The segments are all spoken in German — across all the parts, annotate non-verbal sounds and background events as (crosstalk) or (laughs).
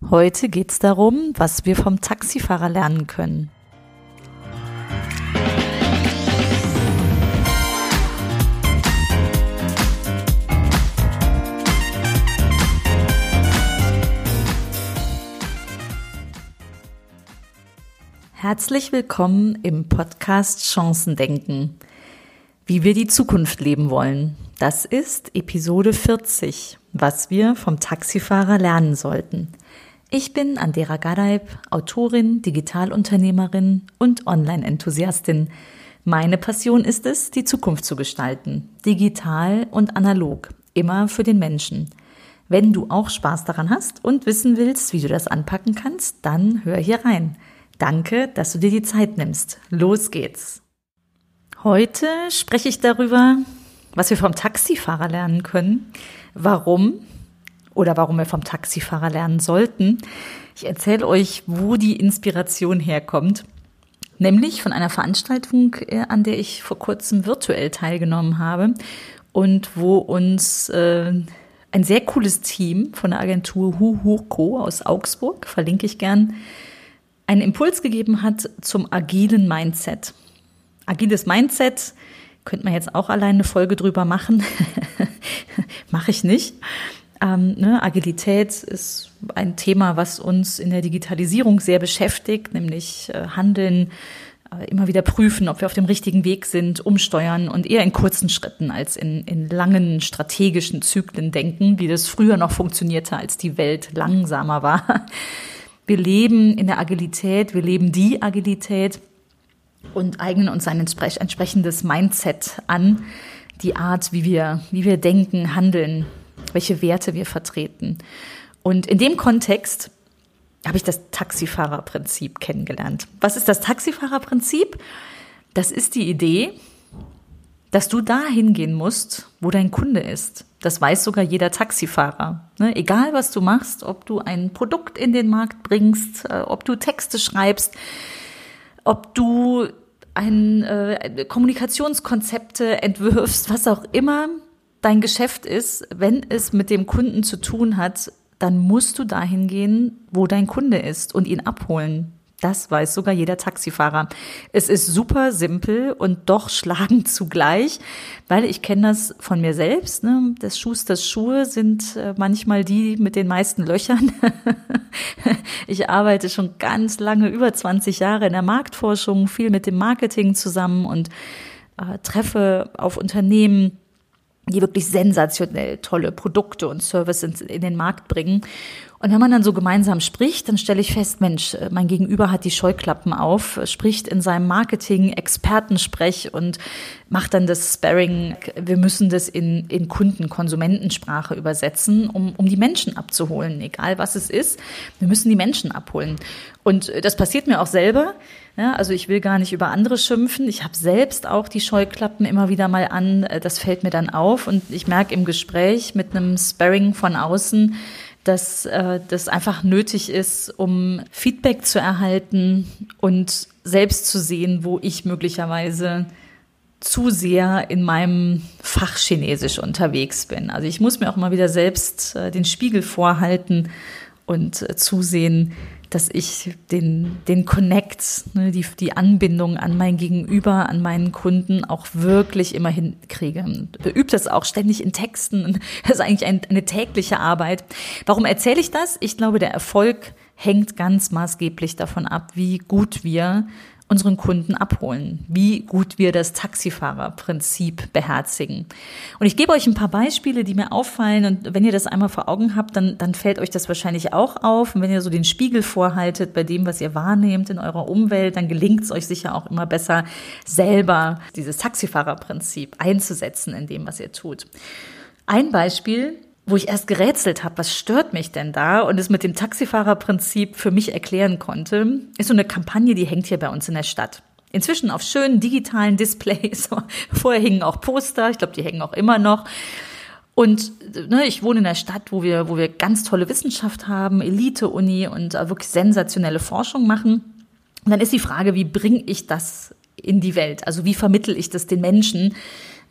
Heute geht es darum, was wir vom Taxifahrer lernen können. Herzlich willkommen im Podcast Chancen denken. Wie wir die Zukunft leben wollen. Das ist Episode 40, was wir vom Taxifahrer lernen sollten. Ich bin Andera Gadeib, Autorin, Digitalunternehmerin und Online-Enthusiastin. Meine Passion ist es, die Zukunft zu gestalten, digital und analog, immer für den Menschen. Wenn du auch Spaß daran hast und wissen willst, wie du das anpacken kannst, dann hör hier rein. Danke, dass du dir die Zeit nimmst. Los geht's. Heute spreche ich darüber, was wir vom Taxifahrer lernen können, warum oder warum wir vom Taxifahrer lernen sollten. Ich erzähle euch, wo die Inspiration herkommt. Nämlich von einer Veranstaltung, äh, an der ich vor kurzem virtuell teilgenommen habe und wo uns äh, ein sehr cooles Team von der Agentur Huhuko aus Augsburg, verlinke ich gern, einen Impuls gegeben hat zum agilen Mindset. Agiles Mindset könnte man jetzt auch alleine eine Folge drüber machen. (laughs) Mache ich nicht. Ähm, ne, Agilität ist ein Thema, was uns in der Digitalisierung sehr beschäftigt, nämlich äh, Handeln, äh, immer wieder prüfen, ob wir auf dem richtigen Weg sind, umsteuern und eher in kurzen Schritten als in, in langen strategischen Zyklen denken, wie das früher noch funktionierte, als die Welt langsamer war. Wir leben in der Agilität, wir leben die Agilität und eignen uns ein entsprechendes Mindset an, die Art, wie wir, wie wir denken, handeln, welche Werte wir vertreten. Und in dem Kontext habe ich das Taxifahrerprinzip kennengelernt. Was ist das Taxifahrerprinzip? Das ist die Idee, dass du da hingehen musst, wo dein Kunde ist. Das weiß sogar jeder Taxifahrer. Ne? Egal, was du machst, ob du ein Produkt in den Markt bringst, äh, ob du Texte schreibst, ob du ein äh, Kommunikationskonzepte entwirfst, was auch immer, dein Geschäft ist, wenn es mit dem Kunden zu tun hat, dann musst du dahin gehen, wo dein Kunde ist und ihn abholen. Das weiß sogar jeder Taxifahrer. Es ist super simpel und doch (laughs) schlagend zugleich, weil ich kenne das von mir selbst. Ne? Des Schusters Schuhe sind äh, manchmal die mit den meisten Löchern. (laughs) ich arbeite schon ganz lange, über 20 Jahre in der Marktforschung, viel mit dem Marketing zusammen und äh, treffe auf Unternehmen, die wirklich sensationell tolle Produkte und Services in den Markt bringen. Und wenn man dann so gemeinsam spricht, dann stelle ich fest, Mensch, mein Gegenüber hat die Scheuklappen auf, spricht in seinem Marketing Expertensprech und macht dann das Sparring. Wir müssen das in, in Kunden, Konsumentensprache übersetzen, um, um die Menschen abzuholen, egal was es ist. Wir müssen die Menschen abholen. Und das passiert mir auch selber. Ja, also ich will gar nicht über andere schimpfen. Ich habe selbst auch die Scheuklappen immer wieder mal an. Das fällt mir dann auf und ich merke im Gespräch mit einem Sparring von außen, dass äh, das einfach nötig ist, um Feedback zu erhalten und selbst zu sehen, wo ich möglicherweise zu sehr in meinem Fach Chinesisch unterwegs bin. Also ich muss mir auch mal wieder selbst äh, den Spiegel vorhalten und äh, zusehen, dass ich den, den Connect, ne, die, die Anbindung an mein Gegenüber, an meinen Kunden auch wirklich immer hinkriege. Übt das auch ständig in Texten. Das ist eigentlich ein, eine tägliche Arbeit. Warum erzähle ich das? Ich glaube, der Erfolg hängt ganz maßgeblich davon ab, wie gut wir unseren Kunden abholen, wie gut wir das Taxifahrerprinzip beherzigen. Und ich gebe euch ein paar Beispiele, die mir auffallen. Und wenn ihr das einmal vor Augen habt, dann, dann fällt euch das wahrscheinlich auch auf. Und wenn ihr so den Spiegel vorhaltet bei dem, was ihr wahrnehmt in eurer Umwelt, dann gelingt es euch sicher auch immer besser, selber dieses Taxifahrerprinzip einzusetzen in dem, was ihr tut. Ein Beispiel, wo ich erst gerätselt habe, was stört mich denn da und es mit dem Taxifahrerprinzip für mich erklären konnte, ist so eine Kampagne, die hängt hier bei uns in der Stadt. Inzwischen auf schönen digitalen Displays. (laughs) Vorher hingen auch Poster, ich glaube, die hängen auch immer noch. Und ne, ich wohne in einer Stadt, wo wir, wo wir ganz tolle Wissenschaft haben, Elite-Uni und wirklich sensationelle Forschung machen. Und dann ist die Frage, wie bringe ich das in die Welt? Also wie vermittel ich das den Menschen,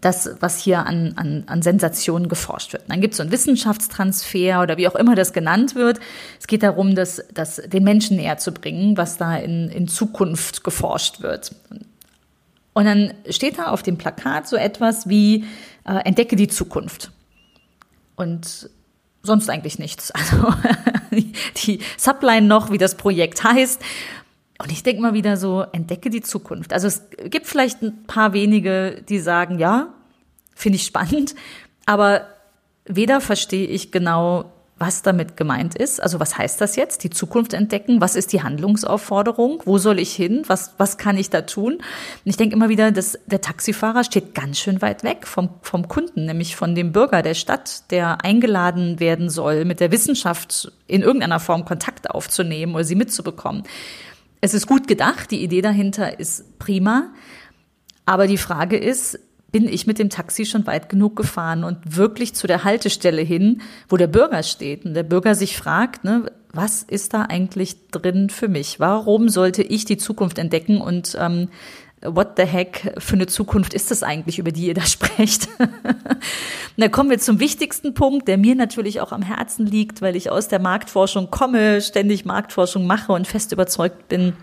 das, was hier an, an, an Sensationen geforscht wird. Dann gibt es so einen Wissenschaftstransfer oder wie auch immer das genannt wird. Es geht darum, das, das den Menschen näher zu bringen, was da in, in Zukunft geforscht wird. Und dann steht da auf dem Plakat so etwas wie äh, Entdecke die Zukunft. Und sonst eigentlich nichts. (laughs) Also die Subline noch, wie das Projekt heißt. Und ich denke mal wieder so, entdecke die Zukunft. Also es gibt vielleicht ein paar wenige, die sagen, ja, finde ich spannend, aber weder verstehe ich genau, was damit gemeint ist. Also was heißt das jetzt? Die Zukunft entdecken? Was ist die Handlungsaufforderung? Wo soll ich hin? Was, was kann ich da tun? Und ich denke immer wieder, dass der Taxifahrer steht ganz schön weit weg vom, vom Kunden, nämlich von dem Bürger der Stadt, der eingeladen werden soll, mit der Wissenschaft in irgendeiner Form Kontakt aufzunehmen oder sie mitzubekommen. Es ist gut gedacht, die Idee dahinter ist prima. Aber die Frage ist, bin ich mit dem Taxi schon weit genug gefahren und wirklich zu der Haltestelle hin, wo der Bürger steht und der Bürger sich fragt, ne, was ist da eigentlich drin für mich? Warum sollte ich die Zukunft entdecken und ähm, what the heck für eine Zukunft ist das eigentlich, über die ihr da (laughs) sprecht? da kommen wir zum wichtigsten Punkt, der mir natürlich auch am Herzen liegt, weil ich aus der Marktforschung komme, ständig Marktforschung mache und fest überzeugt bin,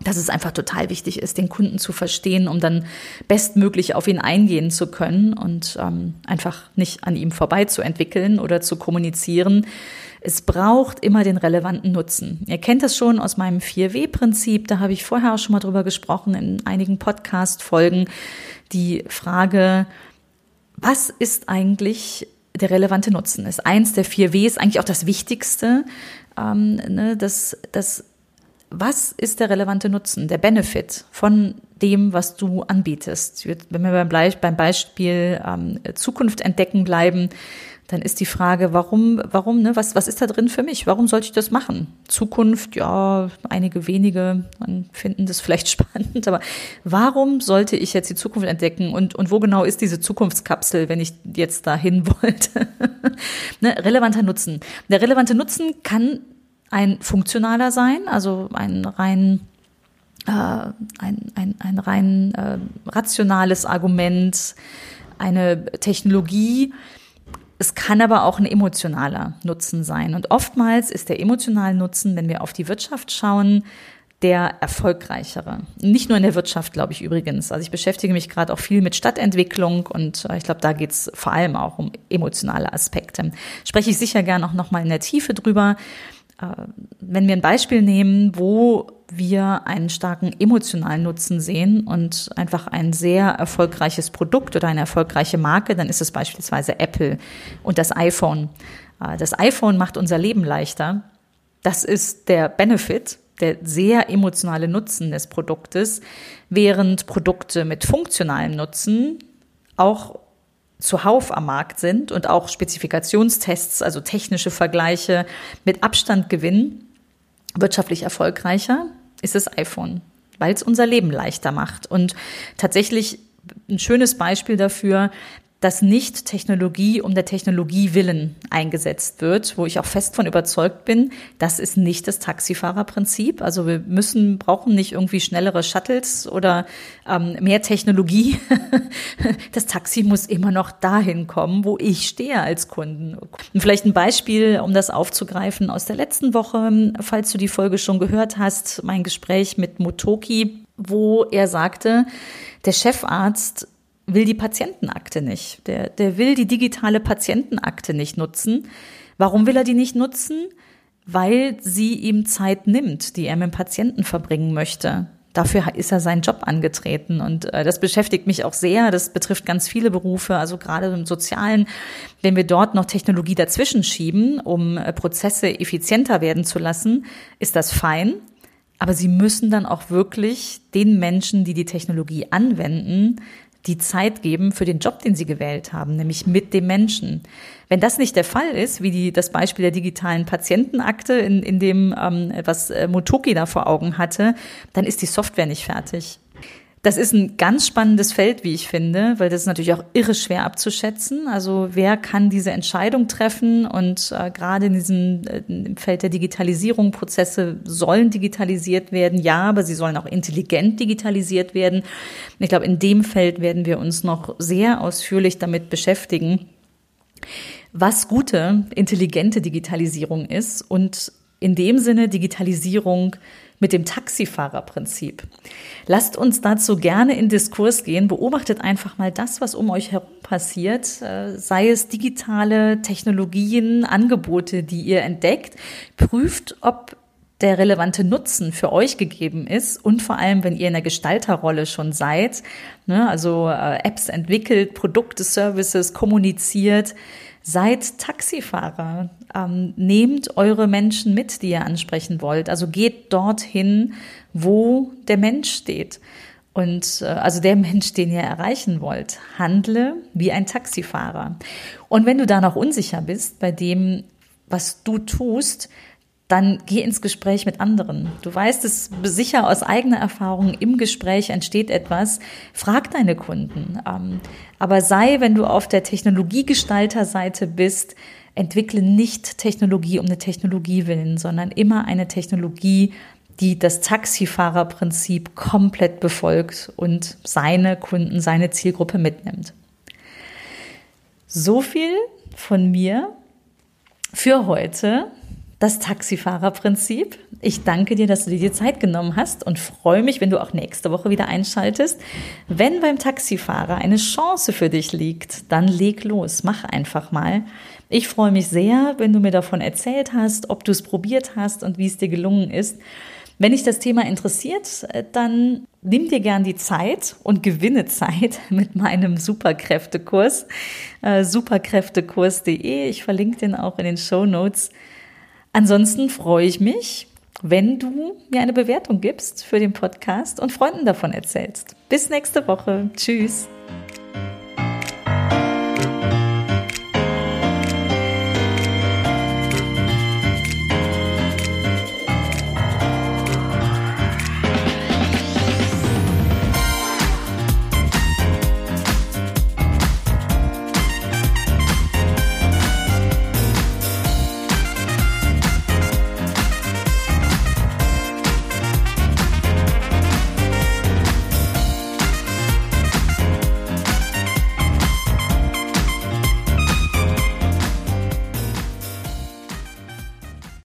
dass es einfach total wichtig ist, den Kunden zu verstehen, um dann bestmöglich auf ihn eingehen zu können und ähm, einfach nicht an ihm vorbei zu entwickeln oder zu kommunizieren. Es braucht immer den relevanten Nutzen. Ihr kennt das schon aus meinem 4W-Prinzip, da habe ich vorher auch schon mal drüber gesprochen in einigen Podcast-Folgen. Die Frage, was ist eigentlich der relevante Nutzen? Ist eins der 4W, ist eigentlich auch das Wichtigste. Ähm, ne, das, das was ist der relevante Nutzen, der Benefit von dem, was du anbietest? Wenn wir beim Beispiel ähm, Zukunft entdecken bleiben, dann ist die Frage, warum, warum, ne, was, was ist da drin für mich? Warum sollte ich das machen? Zukunft, ja, einige wenige finden das vielleicht (laughs) spannend, aber warum sollte ich jetzt die Zukunft entdecken und, und wo genau ist diese Zukunftskapsel, wenn ich jetzt dahin (laughs) wollte? ne, relevanter Nutzen. Der relevante Nutzen kann ein funktionaler sein, also ein rein äh, ein, ein, ein rein äh, rationales Argument, eine Technologie. Es kann aber auch ein emotionaler Nutzen sein. Und oftmals ist der emotionale Nutzen, wenn wir auf die Wirtschaft schauen, der erfolgreichere. Nicht nur in der Wirtschaft, glaube ich übrigens. Also ich beschäftige mich gerade auch viel mit Stadtentwicklung und äh, ich glaube, da geht es vor allem auch um emotionale Aspekte. Spreche ich sicher gerne auch nochmal in der Tiefe drüber. Äh, wenn wir ein Beispiel nehmen, wo wir einen starken emotionalen Nutzen sehen und einfach ein sehr erfolgreiches Produkt oder eine erfolgreiche Marke, dann ist es beispielsweise Apple und das iPhone. Äh, das iPhone macht unser Leben leichter. Das ist der Benefit, der sehr emotionale Nutzen des Produktes, während Produkte mit funktionalem Nutzen auch zuhauf am Markt sind und auch Spezifikationstests, also technische Vergleiche mit Abstand gewinnen, wirtschaftlich erfolgreicher ist das iPhone, weil es unser Leben leichter macht. Und tatsächlich ein schönes Beispiel dafür, dass nicht Technologie um der Technologie willen eingesetzt wird, wo ich auch fest von überzeugt bin, das ist nicht das Taxifahrerprinzip. Also wir müssen, brauchen nicht irgendwie schnellere Shuttles oder ähm, mehr Technologie. (laughs) Das Taxi muss immer noch dahin kommen, wo ich stehe als Kunden. Und vielleicht ein Beispiel, um das aufzugreifen aus der letzten Woche, falls du die Folge schon gehört hast, mein Gespräch mit Motoki, wo er sagte, der Chefarzt will die Patientenakte nicht. Der, der will die digitale Patientenakte nicht nutzen. Warum will er die nicht nutzen? Weil sie ihm Zeit nimmt, die er mit dem Patienten verbringen möchte. Dafür ist er seinen Job angetreten und äh, das beschäftigt mich auch sehr. Das betrifft ganz viele Berufe, also gerade im Sozialen. Wenn wir dort noch Technologie dazwischen schieben, um äh, Prozesse effizienter werden zu lassen, ist das fein. Aber sie müssen dann auch wirklich den Menschen, die die Technologie anwenden, die Zeit geben für den Job, den sie gewählt haben, nämlich mit dem Menschen. Wenn das nicht der Fall ist, wie die, das Beispiel der digitalen Patientenakte, in, in dem, ähm, was äh, Motoki da vor Augen hatte, dann ist die Software nicht fertig. Das ist ein ganz spannendes Feld, wie ich finde, weil das ist natürlich auch irre schwer abzuschätzen. Also wer kann diese Entscheidung treffen? Und äh, gerade in diesem äh, im Feld der Digitalisierung, Prozesse sollen digitalisiert werden, ja, aber sie sollen auch intelligent digitalisiert werden. Ich glaube, in dem Feld werden wir uns noch sehr ausführlich damit beschäftigen, was gute, intelligente Digitalisierung ist und in dem Sinne Digitalisierung mit dem Taxifahrerprinzip. Lasst uns dazu gerne in Diskurs gehen. Beobachtet einfach mal das, was um euch herum passiert, äh, sei es digitale Technologien, Angebote, die ihr entdeckt. Prüft, ob der relevante Nutzen für euch gegeben ist und vor allem, wenn ihr in der Gestalterrolle schon seid, ne, also äh, Apps entwickelt, Produkte, Services kommuniziert, seid Taxifahrer, ähm, nehmt eure Menschen mit, die ihr ansprechen wollt. Also geht dorthin, wo der Mensch steht. Und äh, also der (laughs) Mensch, den ihr erreichen wollt, handle wie ein Taxifahrer. Und wenn du da noch unsicher bist bei dem, was du tust, dann geh ins Gespräch mit anderen. Du weißt es sicher aus eigener Erfahrung, im Gespräch entsteht etwas. Frag deine Kunden. Ähm, aber sei, wenn du auf der Technologiegestalterseite bist, entwickle nicht Technologie um eine Technologie willen, sondern immer eine Technologie, die das Taxifahrerprinzip komplett befolgt und seine Kunden, seine Zielgruppe mitnimmt. So viel von mir für heute das Taxifahrerprinzip. Ich danke dir, dass du dir die Zeit genommen hast und freue mich, wenn du auch nächste Woche wieder einschaltest. Wenn beim Taxifahrer eine Chance für dich liegt, dann leg los, mach einfach mal. Ich freue mich sehr, wenn du mir davon erzählt hast, ob du es probiert hast und wie es dir gelungen ist. Wenn dich das Thema interessiert, dann nimm dir gern die Zeit und gewinne Zeit (laughs) mit meinem Superkräftekurs, äh, superkräftekurs.de. Ich verlinke den auch in den Show Notes. Ansonsten freue ich mich, wenn du mir eine Bewertung gibst für den Podcast und Freunden davon erzählst. Bis nächste Woche. Tschüss.